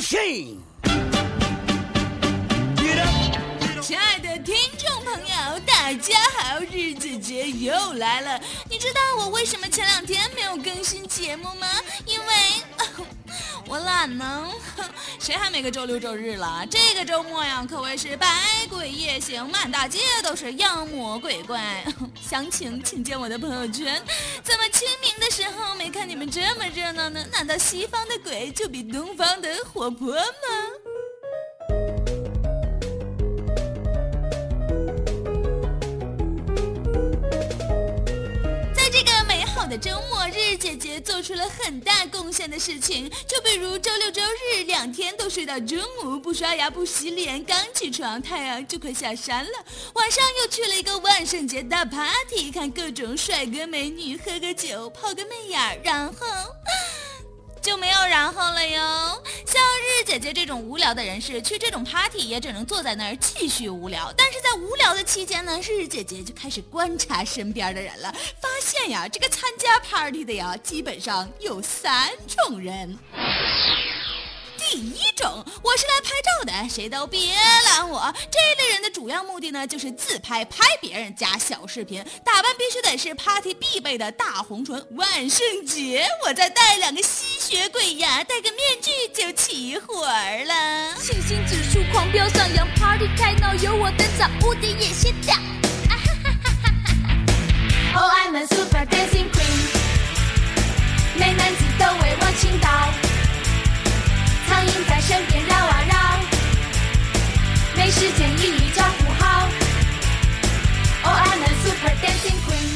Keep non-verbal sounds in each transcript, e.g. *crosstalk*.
亲爱的听众朋友，大家好，日姐姐又来了。你知道我为什么前两天没有更新节目吗？因为。*laughs* 我懒呢，*laughs* 谁还没个周六周日了？这个周末呀，可谓是百鬼夜行，满大街都是妖魔鬼怪。*laughs* 详情请见我的朋友圈。怎么清明的时候没看你们这么热闹呢？难道西方的鬼就比东方的活泼吗？在这个美好的周末，姐姐做出了很大贡献的事情，就比如周六周日两天都睡到中午，不刷牙不洗脸，刚起床太阳就快下山了。晚上又去了一个万圣节大 party，看各种帅哥美女，喝个酒，泡个媚眼，然后。*laughs* 就没有然后了哟。像日姐姐这种无聊的人士，去这种 party 也只能坐在那儿继续无聊。但是在无聊的期间呢，日姐姐就开始观察身边的人了，发现呀，这个参加 party 的呀，基本上有三种人。第一种，我是来拍照的，谁都别拦我。这类人的主要目的呢，就是自拍，拍别人加小视频，打扮必须得是 party 必备的大红唇。万圣节，我再带两个吸血鬼呀，戴个面具就齐活了。信心指数狂飙上扬，party 开闹有我登场，屋顶也掀掉。啊哈哈哈哈哈哈！Oh I'm a super dancing queen，美男子都为我倾倒。在身边绕啊绕，没时间一一照顾好。Oh I'm a super dancing queen。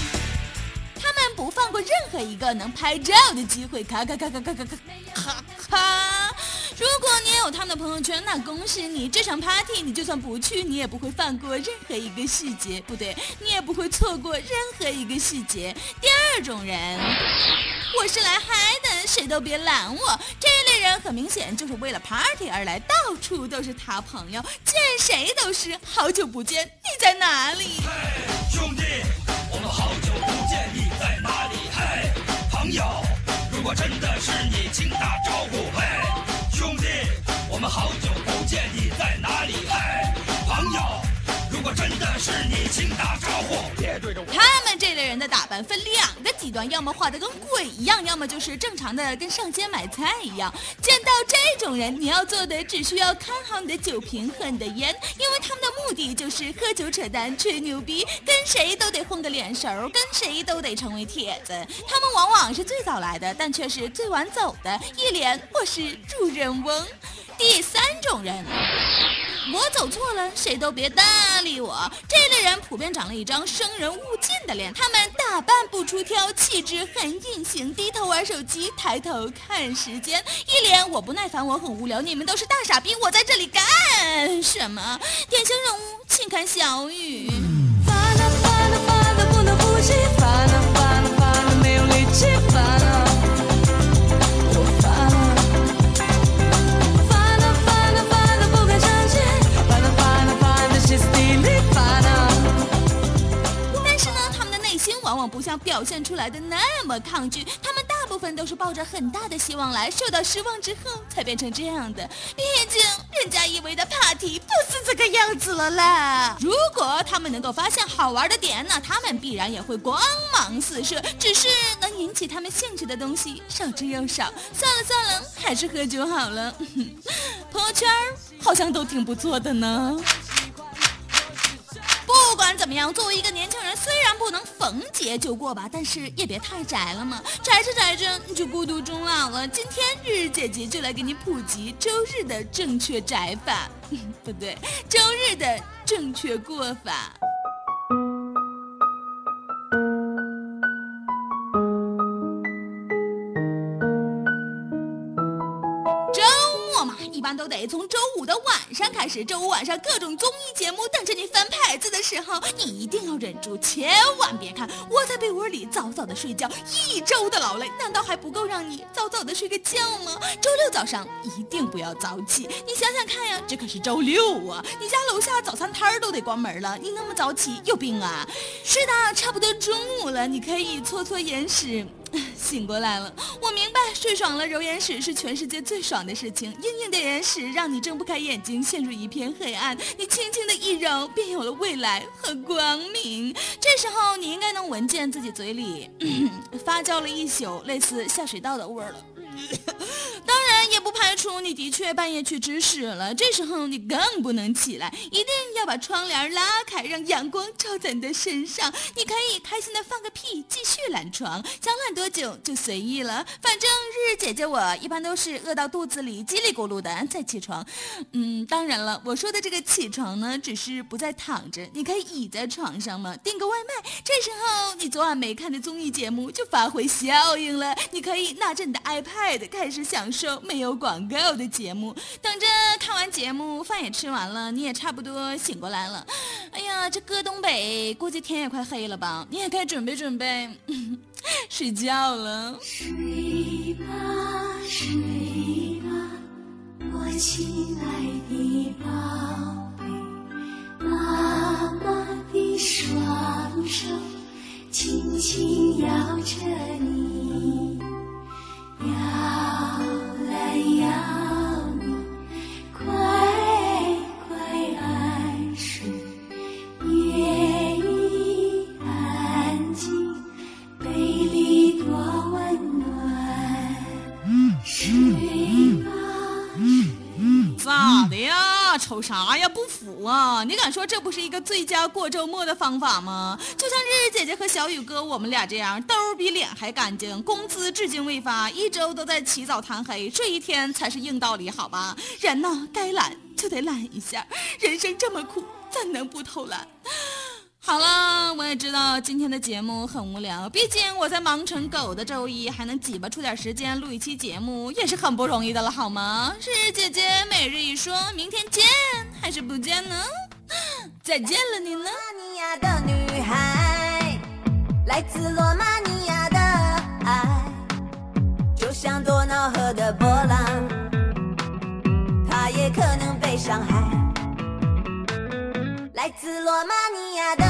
他们不放过任何一个能拍照的机会，咔咔咔咔咔咔咔咔咔。如果你也有他们的朋友圈，那恭喜你！这场 party 你就算不去，你也不会放过任何一个细节，不对，你也不会错过任何一个细节。第二种人。我是来嗨，谁都别拦我。这类人很明显就是为了 party 而来，到处都是他朋友，见谁都是好久不见，你在哪里？嘿兄弟，我们好久不见，你在哪里？嘿，朋友，如果真的是你，请打招呼。嘿，兄弟，我们好久不见，你在哪里？嘿，朋友。如果真的是你，请打打扮分两个极端，要么画的跟鬼一样，要么就是正常的跟上街买菜一样。见到这种人，你要做的只需要看好你的酒瓶和你的烟，因为他们的目的就是喝酒扯淡、吹牛逼，跟谁都得混个脸熟，跟谁都得成为铁子。他们往往是最早来的，但却是最晚走的。一脸我是主人翁。第三种人。我走错了，谁都别搭理我。这类人普遍长了一张生人勿近的脸，他们打扮不出挑，气质很隐形，低头玩手机，抬头看时间，一脸我不耐烦，我很无聊，你们都是大傻逼，我在这里干什么？典型人物，请看小雨。烦了烦了烦了，不能呼吸，烦了烦了烦了，没有力气，烦了。现出来的那么抗拒，他们大部分都是抱着很大的希望来，受到失望之后才变成这样的。毕竟人家以为的 party 不是这个样子了啦。如果他们能够发现好玩的点，那他们必然也会光芒四射。只是能引起他们兴趣的东西少之又少。算了算了，还是喝酒好了。*laughs* 朋友圈好像都挺不错的呢。不管怎么样，作为一个年轻人，虽然不能逢节就过吧，但是也别太宅了嘛。宅着宅着你就孤独终老了。今天日日姐姐就来给你普及周日的正确宅法，*laughs* 不对，周日的正确过法。一般都得从周五的晚上开始，周五晚上各种综艺节目等着你翻牌子的时候，你一定要忍住，千万别看。窝在被窝里早早的睡觉，一周的劳累，难道还不够让你早早的睡个觉吗？周六早上一定不要早起，你想想看呀，这可是周六啊，你家楼下早餐摊儿都得关门了，你那么早起有病啊？是的，差不多中午了，你可以搓搓眼屎。*laughs* 醒过来了，我明白，睡爽了揉眼屎是全世界最爽的事情。硬硬的眼屎让你睁不开眼睛，陷入一片黑暗。你轻轻的一揉，便有了未来和光明。这时候你应该能闻见自己嘴里 *clears throat* 发酵了一宿类似下水道的味儿了。*laughs* 当也不排除你的确半夜去吃屎了，这时候你更不能起来，一定要把窗帘拉开，让阳光照在你的身上。你可以开心的放个屁，继续懒床，想懒多久就随意了。反正日日姐姐我一般都是饿到肚子里叽里咕噜的再起床。嗯，当然了，我说的这个起床呢，只是不再躺着，你可以倚在床上嘛，订个外卖。这时候你昨晚没看的综艺节目就发挥效应了，你可以拿着你的 iPad 开始享受没有广告的节目。等着看完节目，饭也吃完了，你也差不多醒过来了。哎呀，这搁东北估计天也快黑了吧？你也该准备准备 *laughs* 睡觉了。睡吧，睡吧，我亲爱的宝有啥呀？不服啊？你敢说这不是一个最佳过周末的方法吗？就像日日姐姐和小雨哥我们俩这样，兜比脸还干净，工资至今未发，一周都在起早贪黑，睡一天才是硬道理，好吧？人呢，该懒就得懒一下，人生这么苦，怎能不偷懒？好了，我也知道今天的节目很无聊，毕竟我在忙成狗的周一还能挤巴出点时间录一期节目，也是很不容易的了，好吗？是姐姐每日一说，明天见还是不见呢？*laughs* 再见了你呢？罗马尼亚的女孩，来自罗马尼亚的爱，就像多瑙河的波浪，它也可能被伤害。来自罗马尼亚的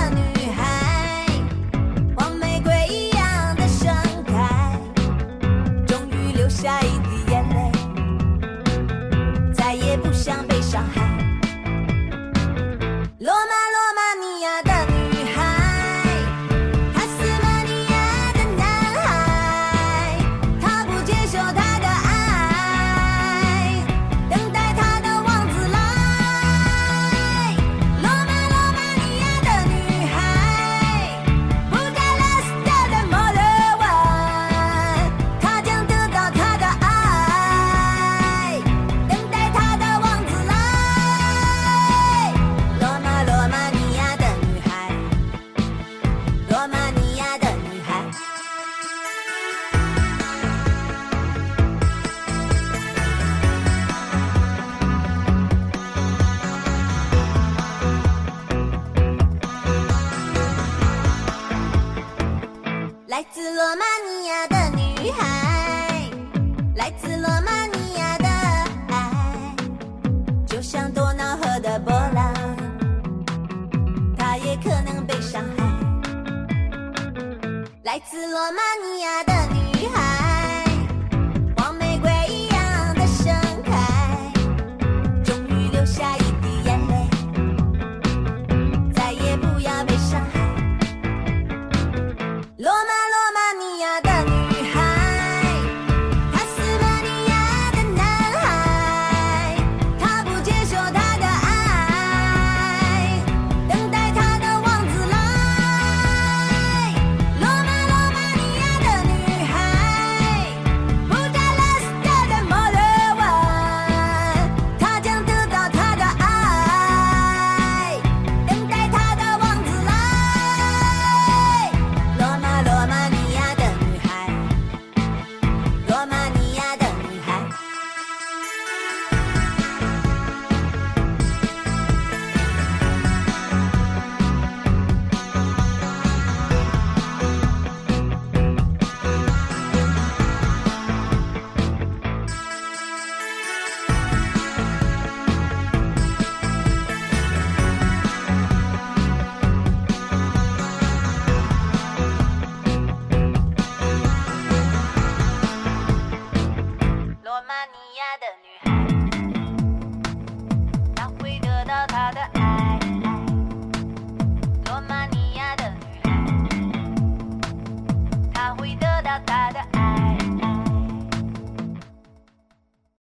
来自罗马尼亚的